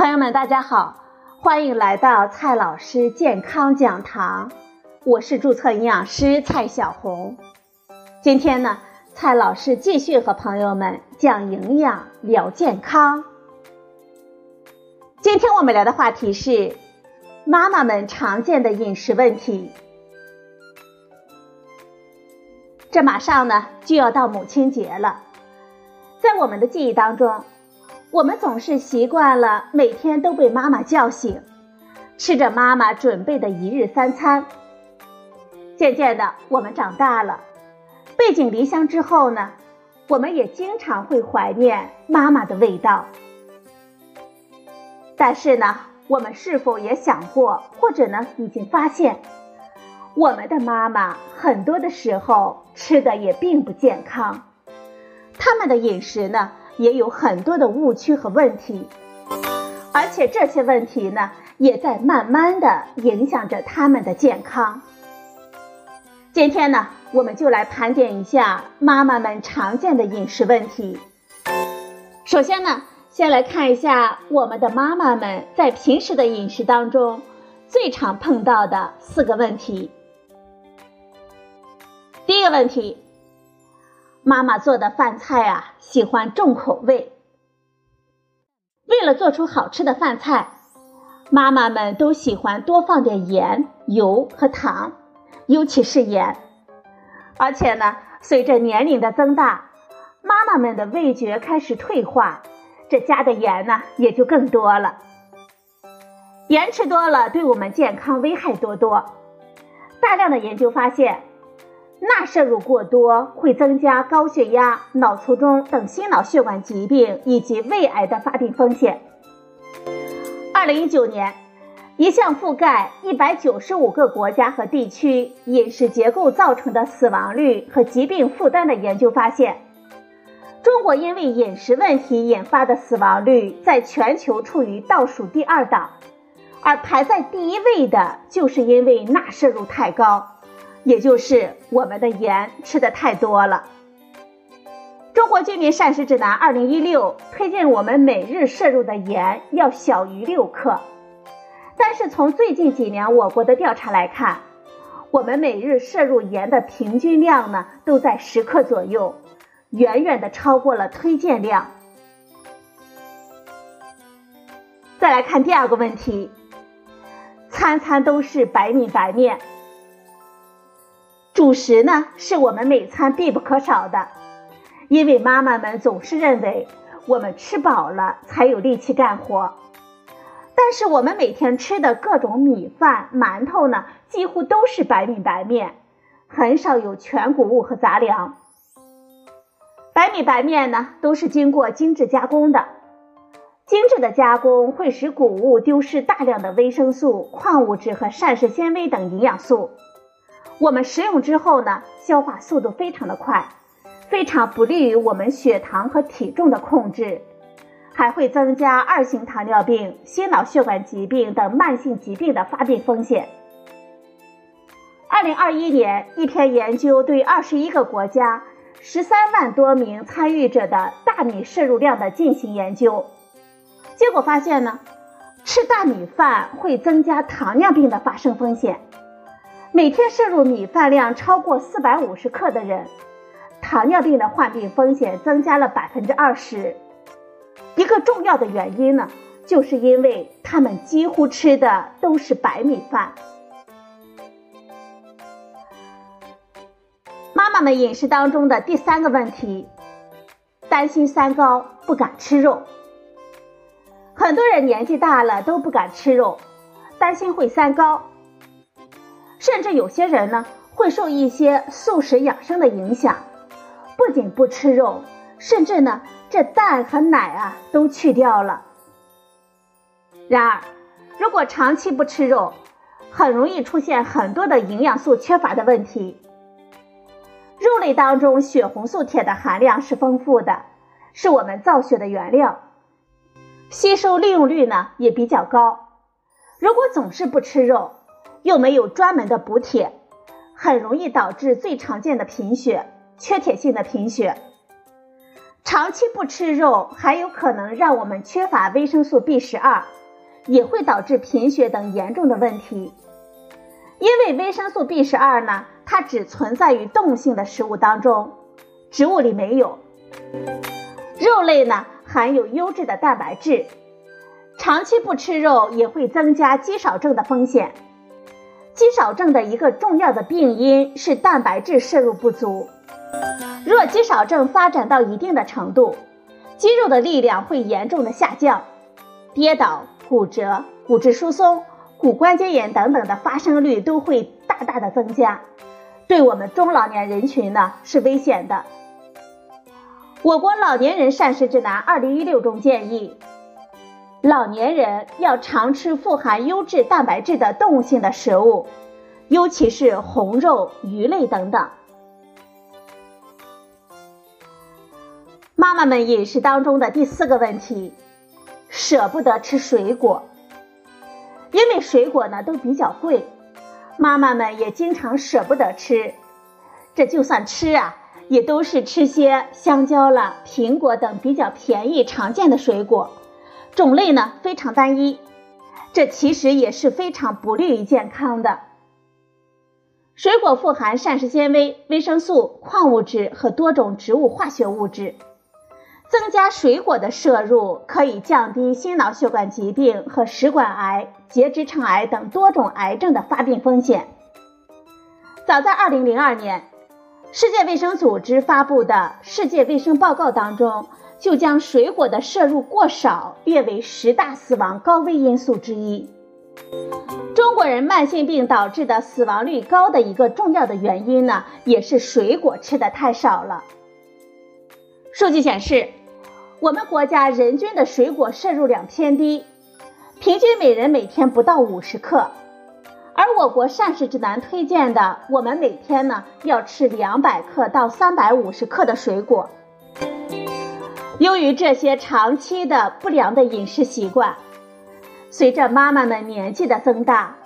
朋友们，大家好，欢迎来到蔡老师健康讲堂，我是注册营养师蔡小红。今天呢，蔡老师继续和朋友们讲营养聊健康。今天我们聊的话题是妈妈们常见的饮食问题。这马上呢就要到母亲节了，在我们的记忆当中，我们总是习惯了每天都被妈妈叫醒，吃着妈妈准备的一日三餐。渐渐的，我们长大了，背井离乡之后呢，我们也经常会怀念妈妈的味道。但是呢，我们是否也想过，或者呢已经发现？我们的妈妈很多的时候吃的也并不健康，他们的饮食呢也有很多的误区和问题，而且这些问题呢也在慢慢的影响着他们的健康。今天呢，我们就来盘点一下妈妈们常见的饮食问题。首先呢，先来看一下我们的妈妈们在平时的饮食当中最常碰到的四个问题。第一个问题，妈妈做的饭菜啊，喜欢重口味。为了做出好吃的饭菜，妈妈们都喜欢多放点盐、油和糖，尤其是盐。而且呢，随着年龄的增大，妈妈们的味觉开始退化，这加的盐呢也就更多了。盐吃多了，对我们健康危害多多。大量的研究发现。钠摄入过多会增加高血压、脑卒中等心脑血管疾病以及胃癌的发病风险。二零一九年，一项覆盖一百九十五个国家和地区饮食结构造成的死亡率和疾病负担的研究发现，中国因为饮食问题引发的死亡率在全球处于倒数第二档，而排在第一位的就是因为钠摄入太高。也就是我们的盐吃的太多了。中国居民膳食指南二零一六推荐我们每日摄入的盐要小于六克，但是从最近几年我国的调查来看，我们每日摄入盐的平均量呢都在十克左右，远远的超过了推荐量。再来看第二个问题，餐餐都是白米白面。主食呢，是我们每餐必不可少的，因为妈妈们总是认为我们吃饱了才有力气干活。但是我们每天吃的各种米饭、馒头呢，几乎都是白米白面，很少有全谷物和杂粮。白米白面呢，都是经过精致加工的，精致的加工会使谷物丢失大量的维生素、矿物质和膳食纤维等营养素。我们食用之后呢，消化速度非常的快，非常不利于我们血糖和体重的控制，还会增加二型糖尿病、心脑血管疾病等慢性疾病的发病风险。二零二一年，一篇研究对二十一个国家十三万多名参与者的大米摄入量的进行研究，结果发现呢，吃大米饭会增加糖尿病的发生风险。每天摄入米饭量超过四百五十克的人，糖尿病的患病风险增加了百分之二十。一个重要的原因呢，就是因为他们几乎吃的都是白米饭。妈妈们饮食当中的第三个问题，担心三高不敢吃肉。很多人年纪大了都不敢吃肉，担心会三高。甚至有些人呢，会受一些素食养生的影响，不仅不吃肉，甚至呢，这蛋和奶啊都去掉了。然而，如果长期不吃肉，很容易出现很多的营养素缺乏的问题。肉类当中血红素铁的含量是丰富的，是我们造血的原料，吸收利用率呢也比较高。如果总是不吃肉，又没有专门的补铁，很容易导致最常见的贫血——缺铁性的贫血。长期不吃肉还有可能让我们缺乏维生素 B 十二，也会导致贫血等严重的问题。因为维生素 B 十二呢，它只存在于动物性的食物当中，植物里没有。肉类呢含有优质的蛋白质，长期不吃肉也会增加肌少症的风险。肌少症的一个重要的病因是蛋白质摄入不足。若肌少症发展到一定的程度，肌肉的力量会严重的下降，跌倒、骨折、骨质疏松。骨关节炎等等的发生率都会大大的增加，对我们中老年人群呢是危险的。我国老年人膳食指南二零一六中建议，老年人要常吃富含优质蛋白质的动物性的食物，尤其是红肉、鱼类等等。妈妈们饮食当中的第四个问题，舍不得吃水果。因为水果呢都比较贵，妈妈们也经常舍不得吃。这就算吃啊，也都是吃些香蕉了、苹果等比较便宜常见的水果，种类呢非常单一。这其实也是非常不利于健康的。水果富含膳食纤维、维生素、矿物质和多种植物化学物质。增加水果的摄入，可以降低心脑血管疾病和食管癌、结直肠癌等多种癌症的发病风险。早在2002年，世界卫生组织发布的《世界卫生报告》当中，就将水果的摄入过少列为十大死亡高危因素之一。中国人慢性病导致的死亡率高的一个重要的原因呢，也是水果吃的太少了。数据显示。我们国家人均的水果摄入量偏低，平均每人每天不到五十克，而我国膳食指南推荐的，我们每天呢要吃两百克到三百五十克的水果。由于这些长期的不良的饮食习惯，随着妈妈们年纪的增大，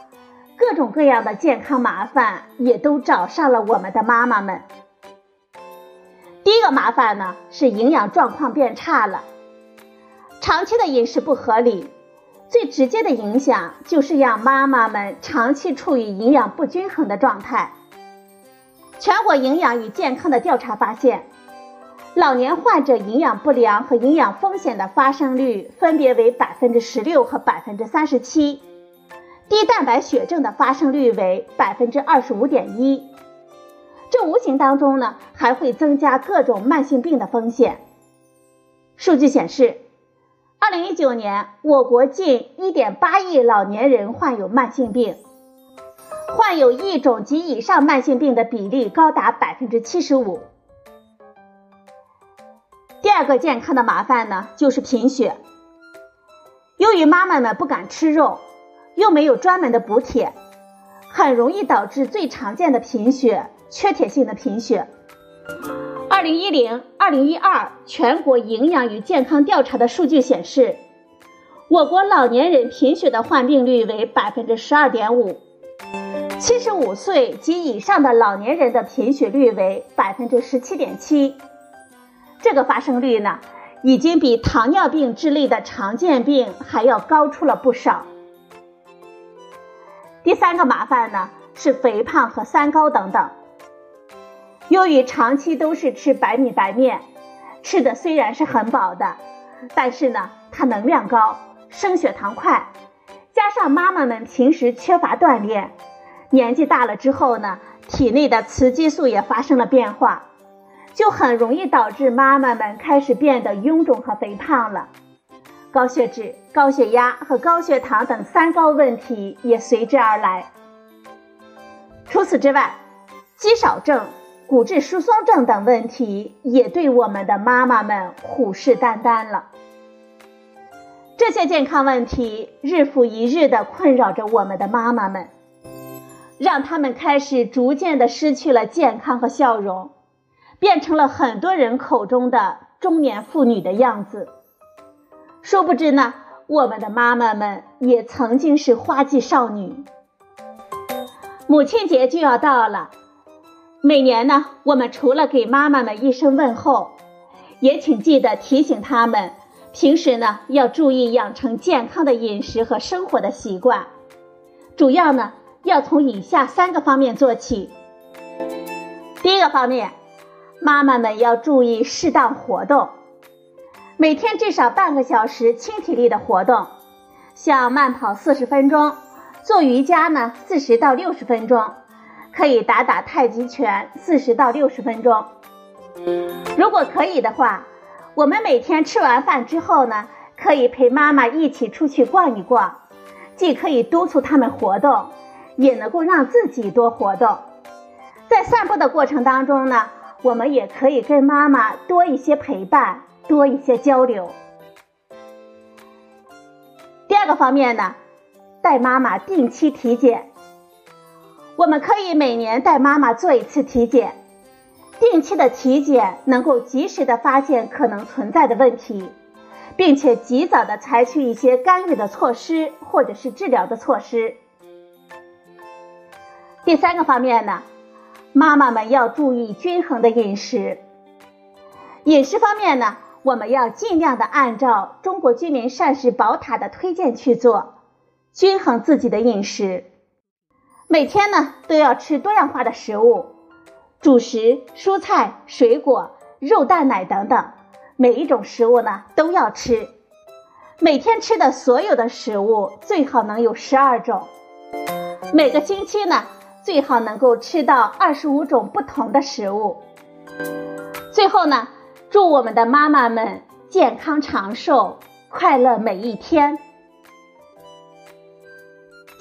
各种各样的健康麻烦也都找上了我们的妈妈们。第一个麻烦呢是营养状况变差了，长期的饮食不合理，最直接的影响就是让妈妈们长期处于营养不均衡的状态。全国营养与健康的调查发现，老年患者营养不良和营养风险的发生率分别为百分之十六和百分之三十七，低蛋白血症的发生率为百分之二十五点一。这无形当中呢，还会增加各种慢性病的风险。数据显示，二零一九年我国近一点八亿老年人患有慢性病，患有一种及以上慢性病的比例高达百分之七十五。第二个健康的麻烦呢，就是贫血。由于妈妈们不敢吃肉，又没有专门的补铁，很容易导致最常见的贫血。缺铁性的贫血。二零一零、二零一二全国营养与健康调查的数据显示，我国老年人贫血的患病率为百分之十二点五，七十五岁及以上的老年人的贫血率为百分之十七点七。这个发生率呢，已经比糖尿病之类的常见病还要高出了不少。第三个麻烦呢，是肥胖和三高等等。由于长期都是吃白米白面，吃的虽然是很饱的，但是呢，它能量高，升血糖快，加上妈妈们平时缺乏锻炼，年纪大了之后呢，体内的雌激素也发生了变化，就很容易导致妈妈们开始变得臃肿和肥胖了，高血脂、高血压和高血糖等三高问题也随之而来。除此之外，肌少症。骨质疏松症等问题也对我们的妈妈们虎视眈眈了。这些健康问题日复一日的困扰着我们的妈妈们，让他们开始逐渐的失去了健康和笑容，变成了很多人口中的中年妇女的样子。殊不知呢，我们的妈妈们也曾经是花季少女。母亲节就要到了。每年呢，我们除了给妈妈们一声问候，也请记得提醒他们，平时呢要注意养成健康的饮食和生活的习惯，主要呢要从以下三个方面做起。第一个方面，妈妈们要注意适当活动，每天至少半个小时轻体力的活动，像慢跑四十分钟，做瑜伽呢四十到六十分钟，可以打打太极拳四十到六十分钟。如果可以的话，我们每天吃完饭之后呢，可以陪妈妈一起出去逛一逛，既可以督促他们活动，也能够让自己多活动。在散步的过程当中呢，我们也可以跟妈妈多一些陪伴，多一些交流。第二个方面呢，带妈妈定期体检。我们可以每年带妈妈做一次体检，定期的体检能够及时的发现可能存在的问题，并且及早的采取一些干预的措施或者是治疗的措施。第三个方面呢？妈妈们要注意均衡的饮食。饮食方面呢，我们要尽量的按照中国居民膳食宝塔的推荐去做，均衡自己的饮食。每天呢都要吃多样化的食物，主食、蔬菜、水果、肉、蛋、奶等等，每一种食物呢都要吃。每天吃的所有的食物最好能有十二种。每个星期呢。最好能够吃到二十五种不同的食物。最后呢，祝我们的妈妈们健康长寿，快乐每一天。